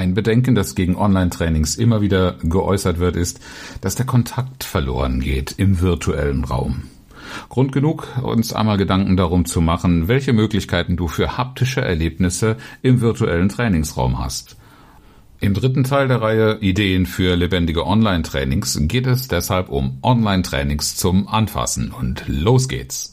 Ein Bedenken, das gegen Online-Trainings immer wieder geäußert wird, ist, dass der Kontakt verloren geht im virtuellen Raum. Grund genug, uns einmal Gedanken darum zu machen, welche Möglichkeiten du für haptische Erlebnisse im virtuellen Trainingsraum hast. Im dritten Teil der Reihe Ideen für lebendige Online-Trainings geht es deshalb um Online-Trainings zum Anfassen und los geht's.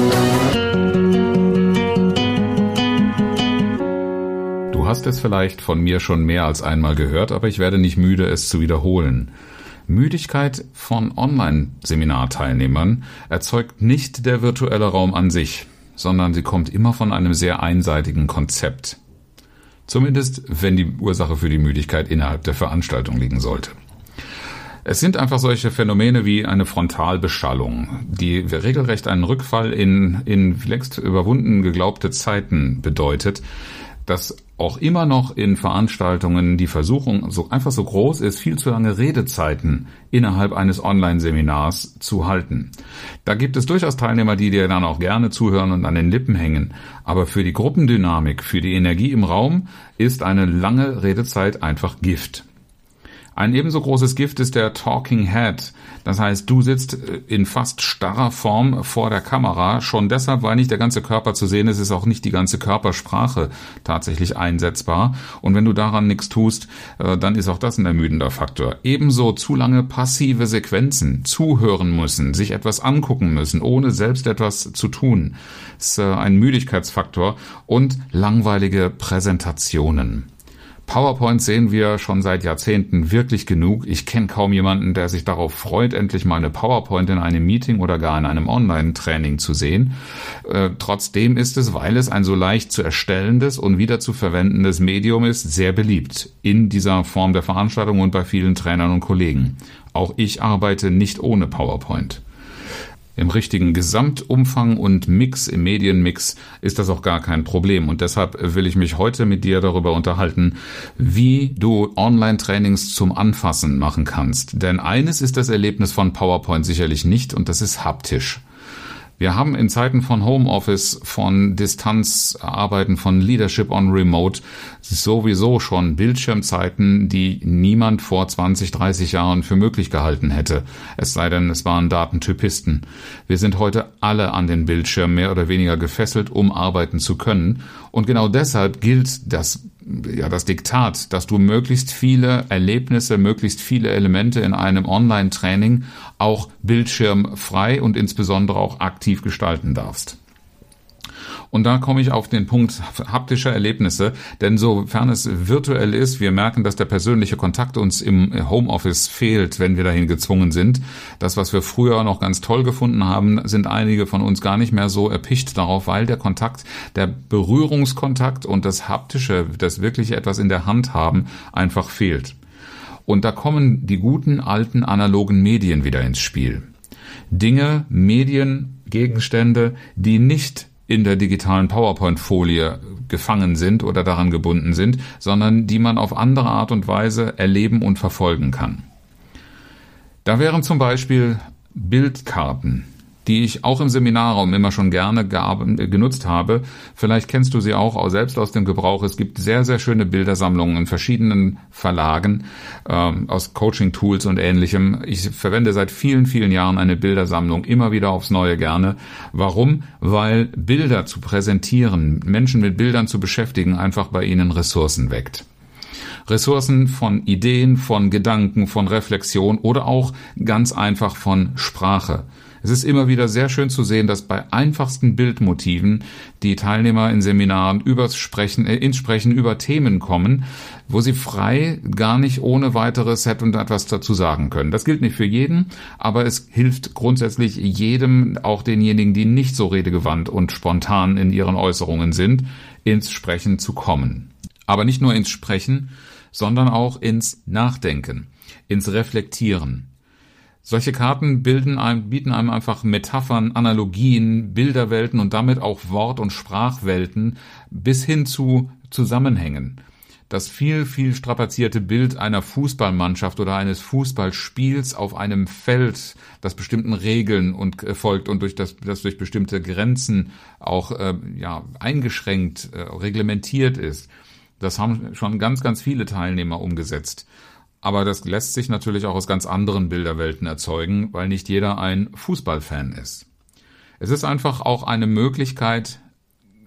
Hast es vielleicht von mir schon mehr als einmal gehört, aber ich werde nicht müde, es zu wiederholen. Müdigkeit von Online-Seminarteilnehmern erzeugt nicht der virtuelle Raum an sich, sondern sie kommt immer von einem sehr einseitigen Konzept. Zumindest, wenn die Ursache für die Müdigkeit innerhalb der Veranstaltung liegen sollte. Es sind einfach solche Phänomene wie eine Frontalbeschallung, die regelrecht einen Rückfall in, in längst überwunden geglaubte Zeiten bedeutet, dass auch immer noch in Veranstaltungen die Versuchung so einfach so groß ist, viel zu lange Redezeiten innerhalb eines Online-Seminars zu halten. Da gibt es durchaus Teilnehmer, die dir dann auch gerne zuhören und an den Lippen hängen. Aber für die Gruppendynamik, für die Energie im Raum ist eine lange Redezeit einfach Gift. Ein ebenso großes Gift ist der Talking Head. Das heißt, du sitzt äh, in fast starrer Form vor der Kamera. Schon deshalb, weil nicht der ganze Körper zu sehen ist, ist auch nicht die ganze Körpersprache tatsächlich einsetzbar. Und wenn du daran nichts tust, äh, dann ist auch das ein ermüdender Faktor. Ebenso zu lange passive Sequenzen, zuhören müssen, sich etwas angucken müssen, ohne selbst etwas zu tun, ist äh, ein Müdigkeitsfaktor und langweilige Präsentationen. PowerPoint sehen wir schon seit Jahrzehnten wirklich genug. Ich kenne kaum jemanden, der sich darauf freut, endlich mal eine PowerPoint in einem Meeting oder gar in einem Online-Training zu sehen. Äh, trotzdem ist es, weil es ein so leicht zu erstellendes und wieder zu verwendendes Medium ist, sehr beliebt in dieser Form der Veranstaltung und bei vielen Trainern und Kollegen. Auch ich arbeite nicht ohne PowerPoint. Im richtigen Gesamtumfang und Mix, im Medienmix, ist das auch gar kein Problem. Und deshalb will ich mich heute mit dir darüber unterhalten, wie du Online-Trainings zum Anfassen machen kannst. Denn eines ist das Erlebnis von PowerPoint sicherlich nicht und das ist haptisch. Wir haben in Zeiten von Homeoffice, von Distanzarbeiten, von Leadership on Remote sowieso schon Bildschirmzeiten, die niemand vor 20, 30 Jahren für möglich gehalten hätte. Es sei denn, es waren Datentypisten. Wir sind heute alle an den Bildschirm mehr oder weniger gefesselt, um arbeiten zu können. Und genau deshalb gilt das ja, das Diktat, dass du möglichst viele Erlebnisse, möglichst viele Elemente in einem Online-Training auch bildschirmfrei und insbesondere auch aktiv gestalten darfst. Und da komme ich auf den Punkt haptischer Erlebnisse, denn sofern es virtuell ist, wir merken, dass der persönliche Kontakt uns im Homeoffice fehlt, wenn wir dahin gezwungen sind. Das, was wir früher noch ganz toll gefunden haben, sind einige von uns gar nicht mehr so erpicht darauf, weil der Kontakt, der Berührungskontakt und das haptische, das wirklich etwas in der Hand haben, einfach fehlt. Und da kommen die guten alten analogen Medien wieder ins Spiel. Dinge, Medien, Gegenstände, die nicht in der digitalen PowerPoint-Folie gefangen sind oder daran gebunden sind, sondern die man auf andere Art und Weise erleben und verfolgen kann. Da wären zum Beispiel Bildkarten, die ich auch im Seminarraum immer schon gerne genutzt habe. Vielleicht kennst du sie auch selbst aus dem Gebrauch. Es gibt sehr, sehr schöne Bildersammlungen in verschiedenen Verlagen ähm, aus Coaching-Tools und ähnlichem. Ich verwende seit vielen, vielen Jahren eine Bildersammlung immer wieder aufs Neue gerne. Warum? Weil Bilder zu präsentieren, Menschen mit Bildern zu beschäftigen, einfach bei ihnen Ressourcen weckt. Ressourcen von Ideen, von Gedanken, von Reflexion oder auch ganz einfach von Sprache. Es ist immer wieder sehr schön zu sehen, dass bei einfachsten Bildmotiven die Teilnehmer in Seminaren übers Sprechen, äh, ins Sprechen über Themen kommen, wo sie frei gar nicht ohne weiteres hätten und etwas dazu sagen können. Das gilt nicht für jeden, aber es hilft grundsätzlich jedem, auch denjenigen, die nicht so redegewandt und spontan in ihren Äußerungen sind, ins Sprechen zu kommen. Aber nicht nur ins Sprechen, sondern auch ins Nachdenken, ins Reflektieren. Solche Karten bilden einem, bieten einem einfach Metaphern, Analogien, Bilderwelten und damit auch Wort- und Sprachwelten bis hin zu Zusammenhängen. Das viel, viel strapazierte Bild einer Fußballmannschaft oder eines Fußballspiels auf einem Feld, das bestimmten Regeln und äh, folgt und durch das, das durch bestimmte Grenzen auch äh, ja, eingeschränkt, äh, reglementiert ist. Das haben schon ganz, ganz viele Teilnehmer umgesetzt. Aber das lässt sich natürlich auch aus ganz anderen Bilderwelten erzeugen, weil nicht jeder ein Fußballfan ist. Es ist einfach auch eine Möglichkeit,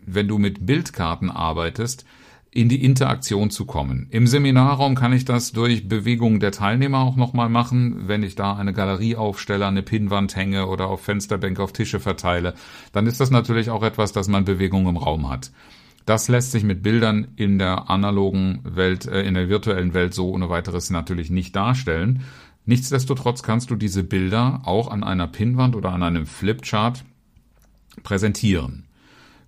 wenn du mit Bildkarten arbeitest, in die Interaktion zu kommen. Im Seminarraum kann ich das durch Bewegungen der Teilnehmer auch nochmal machen. Wenn ich da eine Galerie aufstelle, eine Pinnwand hänge oder auf Fensterbänke auf Tische verteile, dann ist das natürlich auch etwas, dass man Bewegung im Raum hat. Das lässt sich mit Bildern in der analogen Welt, äh, in der virtuellen Welt so ohne weiteres natürlich nicht darstellen. Nichtsdestotrotz kannst du diese Bilder auch an einer Pinnwand oder an einem Flipchart präsentieren.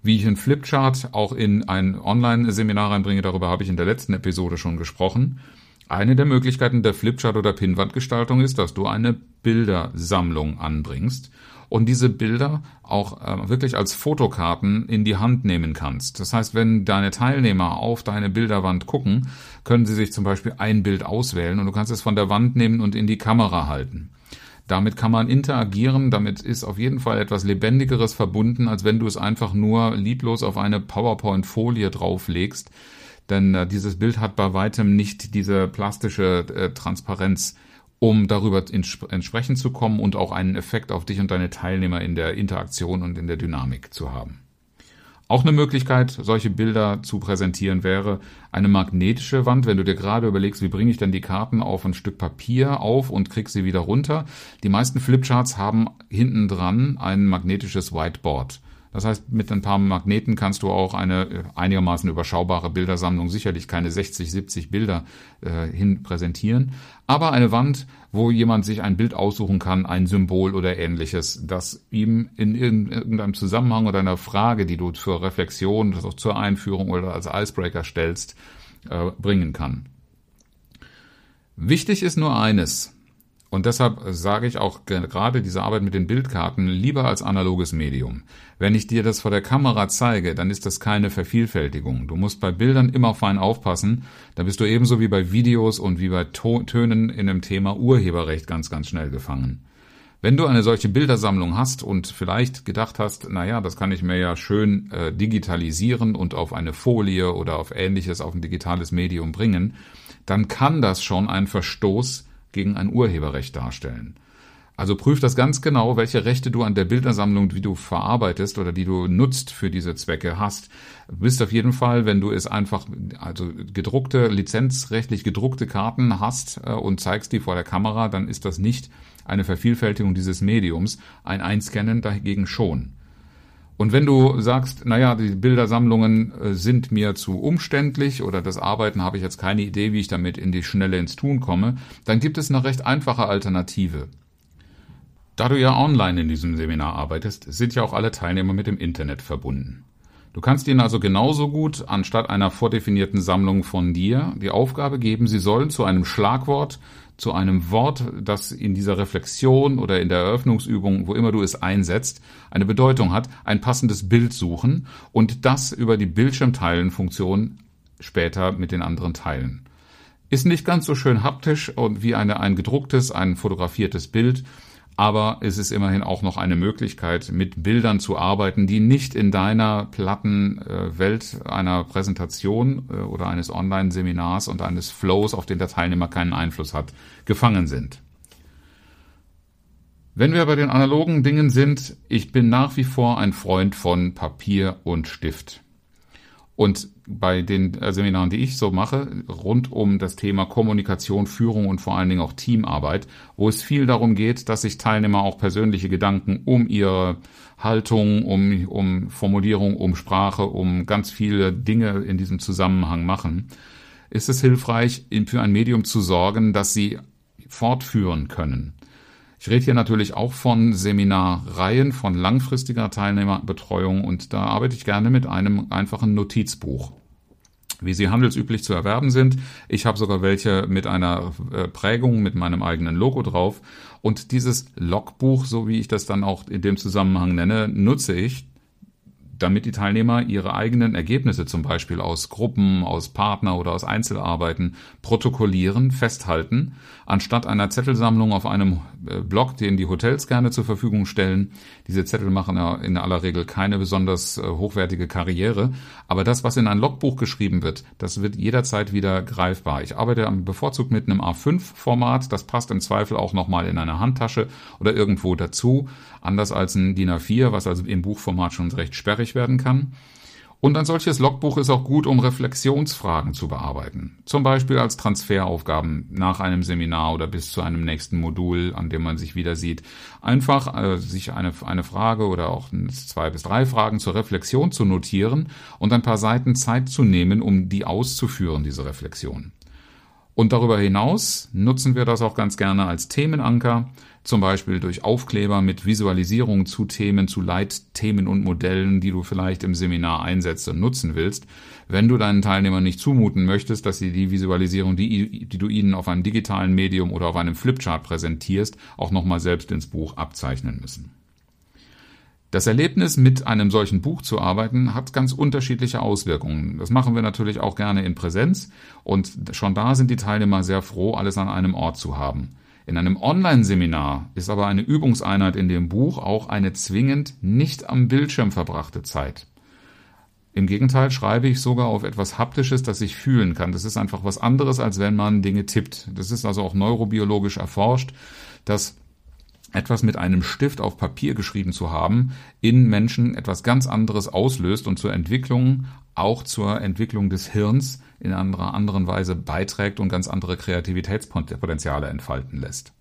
Wie ich einen Flipchart auch in ein Online-Seminar reinbringe, darüber habe ich in der letzten Episode schon gesprochen. Eine der Möglichkeiten der Flipchart- oder Pinnwandgestaltung ist, dass du eine Bildersammlung anbringst und diese Bilder auch äh, wirklich als Fotokarten in die Hand nehmen kannst. Das heißt, wenn deine Teilnehmer auf deine Bilderwand gucken, können sie sich zum Beispiel ein Bild auswählen und du kannst es von der Wand nehmen und in die Kamera halten. Damit kann man interagieren, damit ist auf jeden Fall etwas Lebendigeres verbunden, als wenn du es einfach nur lieblos auf eine PowerPoint-Folie drauflegst. Denn äh, dieses Bild hat bei weitem nicht diese plastische äh, Transparenz, um darüber entsprechend zu kommen und auch einen Effekt auf dich und deine Teilnehmer in der Interaktion und in der Dynamik zu haben. Auch eine Möglichkeit, solche Bilder zu präsentieren, wäre eine magnetische Wand. Wenn du dir gerade überlegst, wie bringe ich denn die Karten auf ein Stück Papier auf und krieg sie wieder runter. Die meisten Flipcharts haben hinten dran ein magnetisches Whiteboard. Das heißt, mit ein paar Magneten kannst du auch eine äh, einigermaßen überschaubare Bildersammlung, sicherlich keine 60, 70 Bilder äh, hin präsentieren, aber eine Wand, wo jemand sich ein Bild aussuchen kann, ein Symbol oder ähnliches, das ihm in irgendeinem Zusammenhang oder einer Frage, die du zur Reflexion, das auch zur Einführung oder als Icebreaker stellst, äh, bringen kann. Wichtig ist nur eines, und deshalb sage ich auch gerade diese Arbeit mit den Bildkarten lieber als analoges Medium. Wenn ich dir das vor der Kamera zeige, dann ist das keine Vervielfältigung. Du musst bei Bildern immer fein aufpassen. Da bist du ebenso wie bei Videos und wie bei Tönen in dem Thema Urheberrecht ganz, ganz schnell gefangen. Wenn du eine solche Bildersammlung hast und vielleicht gedacht hast, naja, das kann ich mir ja schön äh, digitalisieren und auf eine Folie oder auf ähnliches, auf ein digitales Medium bringen, dann kann das schon ein Verstoß gegen ein Urheberrecht darstellen. Also prüf das ganz genau, welche Rechte du an der Bildersammlung, die du verarbeitest oder die du nutzt für diese Zwecke hast. Du bist auf jeden Fall, wenn du es einfach, also gedruckte, lizenzrechtlich gedruckte Karten hast äh, und zeigst die vor der Kamera, dann ist das nicht eine Vervielfältigung dieses Mediums. Ein Einscannen dagegen schon. Und wenn du sagst, naja, die Bildersammlungen äh, sind mir zu umständlich oder das Arbeiten habe ich jetzt keine Idee, wie ich damit in die Schnelle ins Tun komme, dann gibt es eine recht einfache Alternative. Da du ja online in diesem Seminar arbeitest, sind ja auch alle Teilnehmer mit dem Internet verbunden. Du kannst ihnen also genauso gut anstatt einer vordefinierten Sammlung von dir die Aufgabe geben, sie sollen zu einem Schlagwort zu einem Wort, das in dieser Reflexion oder in der Eröffnungsübung, wo immer du es einsetzt, eine Bedeutung hat, ein passendes Bild suchen und das über die Bildschirmteilen-Funktion später mit den anderen teilen. Ist nicht ganz so schön haptisch und wie eine, ein gedrucktes, ein fotografiertes Bild, aber es ist immerhin auch noch eine Möglichkeit, mit Bildern zu arbeiten, die nicht in deiner platten äh, Welt einer Präsentation äh, oder eines Online-Seminars und eines Flows, auf den der Teilnehmer keinen Einfluss hat, gefangen sind. Wenn wir bei den analogen Dingen sind, ich bin nach wie vor ein Freund von Papier und Stift. Und bei den äh, Seminaren, die ich so mache, rund um das Thema Kommunikation, Führung und vor allen Dingen auch Teamarbeit, wo es viel darum geht, dass sich Teilnehmer auch persönliche Gedanken um ihre Haltung, um, um Formulierung, um Sprache, um ganz viele Dinge in diesem Zusammenhang machen, ist es hilfreich, für ein Medium zu sorgen, dass sie fortführen können. Ich rede hier natürlich auch von Seminarreihen, von langfristiger Teilnehmerbetreuung und da arbeite ich gerne mit einem einfachen Notizbuch. wie sie handelsüblich zu erwerben sind. Ich habe sogar welche mit einer äh, Prägung mit meinem eigenen Logo drauf. Und dieses Logbuch, so wie ich das dann auch in dem Zusammenhang nenne, nutze ich damit die Teilnehmer ihre eigenen Ergebnisse zum Beispiel aus Gruppen, aus Partner oder aus Einzelarbeiten protokollieren, festhalten, anstatt einer Zettelsammlung auf einem äh, Blog, den die Hotels gerne zur Verfügung stellen. Diese Zettel machen ja in aller Regel keine besonders äh, hochwertige Karriere, aber das, was in ein Logbuch geschrieben wird, das wird jederzeit wieder greifbar. Ich arbeite bevorzugt mit einem A5-Format, das passt im Zweifel auch nochmal in eine Handtasche oder irgendwo dazu, anders als ein DIN A4, was also im Buchformat schon recht sperrig werden kann. Und ein solches Logbuch ist auch gut, um Reflexionsfragen zu bearbeiten. Zum Beispiel als Transferaufgaben nach einem Seminar oder bis zu einem nächsten Modul, an dem man sich wieder sieht. Einfach äh, sich eine, eine Frage oder auch zwei bis drei Fragen zur Reflexion zu notieren und ein paar Seiten Zeit zu nehmen, um die auszuführen, diese Reflexion. Und darüber hinaus nutzen wir das auch ganz gerne als Themenanker zum Beispiel durch Aufkleber mit Visualisierung zu Themen, zu Leitthemen und Modellen, die du vielleicht im Seminar einsetzt und nutzen willst. Wenn du deinen Teilnehmern nicht zumuten möchtest, dass sie die Visualisierung, die, die du ihnen auf einem digitalen Medium oder auf einem Flipchart präsentierst, auch nochmal selbst ins Buch abzeichnen müssen. Das Erlebnis, mit einem solchen Buch zu arbeiten, hat ganz unterschiedliche Auswirkungen. Das machen wir natürlich auch gerne in Präsenz und schon da sind die Teilnehmer sehr froh, alles an einem Ort zu haben. In einem Online-Seminar ist aber eine Übungseinheit in dem Buch auch eine zwingend nicht am Bildschirm verbrachte Zeit. Im Gegenteil schreibe ich sogar auf etwas Haptisches, das ich fühlen kann. Das ist einfach was anderes, als wenn man Dinge tippt. Das ist also auch neurobiologisch erforscht, dass etwas mit einem Stift auf Papier geschrieben zu haben, in Menschen etwas ganz anderes auslöst und zur Entwicklung, auch zur Entwicklung des Hirns in einer anderen Weise beiträgt und ganz andere Kreativitätspotenziale entfalten lässt.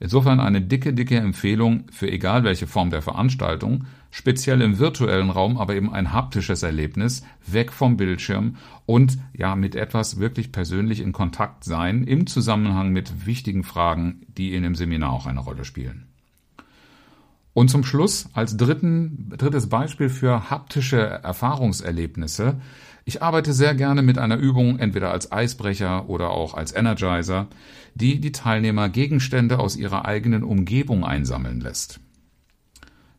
Insofern eine dicke, dicke Empfehlung für egal welche Form der Veranstaltung, speziell im virtuellen Raum, aber eben ein haptisches Erlebnis, weg vom Bildschirm und ja mit etwas wirklich persönlich in Kontakt sein im Zusammenhang mit wichtigen Fragen, die in dem Seminar auch eine Rolle spielen. Und zum Schluss als dritten, drittes Beispiel für haptische Erfahrungserlebnisse ich arbeite sehr gerne mit einer Übung, entweder als Eisbrecher oder auch als Energizer, die die Teilnehmer Gegenstände aus ihrer eigenen Umgebung einsammeln lässt.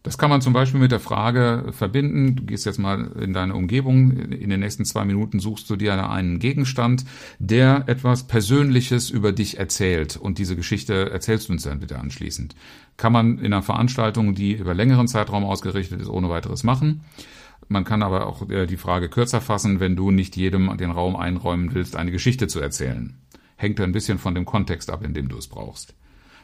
Das kann man zum Beispiel mit der Frage verbinden, du gehst jetzt mal in deine Umgebung, in den nächsten zwei Minuten suchst du dir einen Gegenstand, der etwas Persönliches über dich erzählt und diese Geschichte erzählst du uns dann bitte anschließend. Kann man in einer Veranstaltung, die über längeren Zeitraum ausgerichtet ist, ohne weiteres machen. Man kann aber auch äh, die Frage kürzer fassen, wenn du nicht jedem den Raum einräumen willst, eine Geschichte zu erzählen. Hängt ein bisschen von dem Kontext ab, in dem du es brauchst.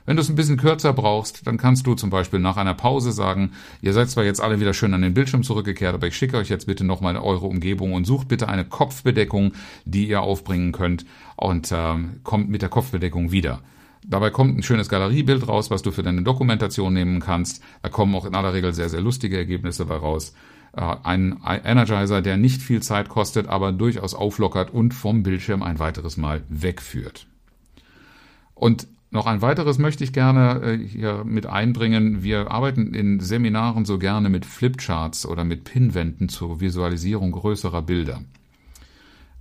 Wenn du es ein bisschen kürzer brauchst, dann kannst du zum Beispiel nach einer Pause sagen, ihr seid zwar jetzt alle wieder schön an den Bildschirm zurückgekehrt, aber ich schicke euch jetzt bitte nochmal eure Umgebung und sucht bitte eine Kopfbedeckung, die ihr aufbringen könnt und äh, kommt mit der Kopfbedeckung wieder. Dabei kommt ein schönes Galeriebild raus, was du für deine Dokumentation nehmen kannst. Da kommen auch in aller Regel sehr, sehr lustige Ergebnisse bei raus. Äh, ein Energizer, der nicht viel Zeit kostet, aber durchaus auflockert und vom Bildschirm ein weiteres Mal wegführt. Und noch ein weiteres möchte ich gerne äh, hier mit einbringen. Wir arbeiten in Seminaren so gerne mit Flipcharts oder mit Pinwänden zur Visualisierung größerer Bilder.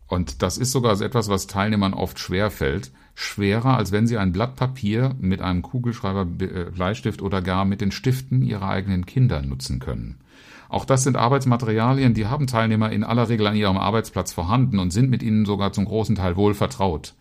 Und das ist sogar etwas, was Teilnehmern oft schwer fällt. Schwerer, als wenn sie ein Blatt Papier mit einem Kugelschreiber, äh, Bleistift oder gar mit den Stiften ihrer eigenen Kinder nutzen können. Auch das sind Arbeitsmaterialien, die haben Teilnehmer in aller Regel an ihrem Arbeitsplatz vorhanden und sind mit ihnen sogar zum großen Teil wohl vertraut.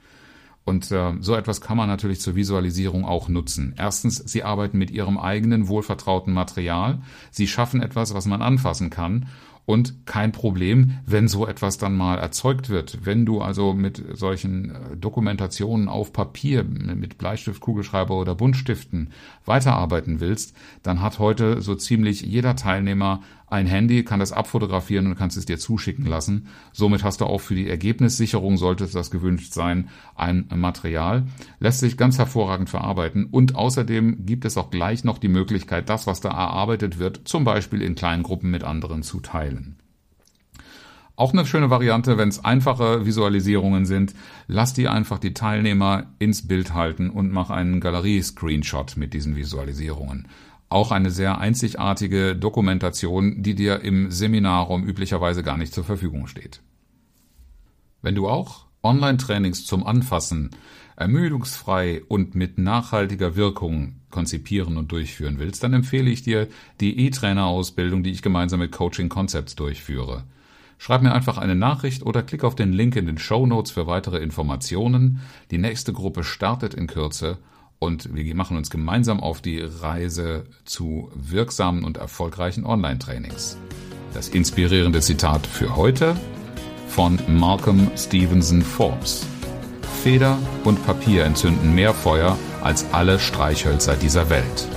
Und äh, so etwas kann man natürlich zur Visualisierung auch nutzen. Erstens, Sie arbeiten mit Ihrem eigenen wohlvertrauten Material. Sie schaffen etwas, was man anfassen kann und kein Problem, wenn so etwas dann mal erzeugt wird. Wenn du also mit solchen äh, Dokumentationen auf Papier, mit Bleistift, Kugelschreiber oder Buntstiften weiterarbeiten willst, dann hat heute so ziemlich jeder Teilnehmer ein Handy, kann das abfotografieren und kannst es dir zuschicken lassen. Somit hast du auch für die Ergebnissicherung, sollte das gewünscht sein, ein Material. Lässt sich ganz hervorragend verarbeiten und außerdem gibt es auch gleich noch die Möglichkeit, das, was da erarbeitet wird, zum Beispiel in kleinen Gruppen mit anderen zu teilen. Auch eine schöne Variante, wenn es einfache Visualisierungen sind, lass die einfach die Teilnehmer ins Bild halten und mach einen Galerie-Screenshot mit diesen Visualisierungen auch eine sehr einzigartige Dokumentation, die dir im Seminarraum üblicherweise gar nicht zur Verfügung steht. Wenn du auch Online-Trainings zum Anfassen ermüdungsfrei und mit nachhaltiger Wirkung konzipieren und durchführen willst, dann empfehle ich dir die E-Trainer-Ausbildung, die ich gemeinsam mit Coaching Concepts durchführe. Schreib mir einfach eine Nachricht oder klick auf den Link in den Show Notes für weitere Informationen. Die nächste Gruppe startet in Kürze und wir machen uns gemeinsam auf die Reise zu wirksamen und erfolgreichen Online-Trainings. Das inspirierende Zitat für heute von Malcolm Stevenson Forbes. Feder und Papier entzünden mehr Feuer als alle Streichhölzer dieser Welt.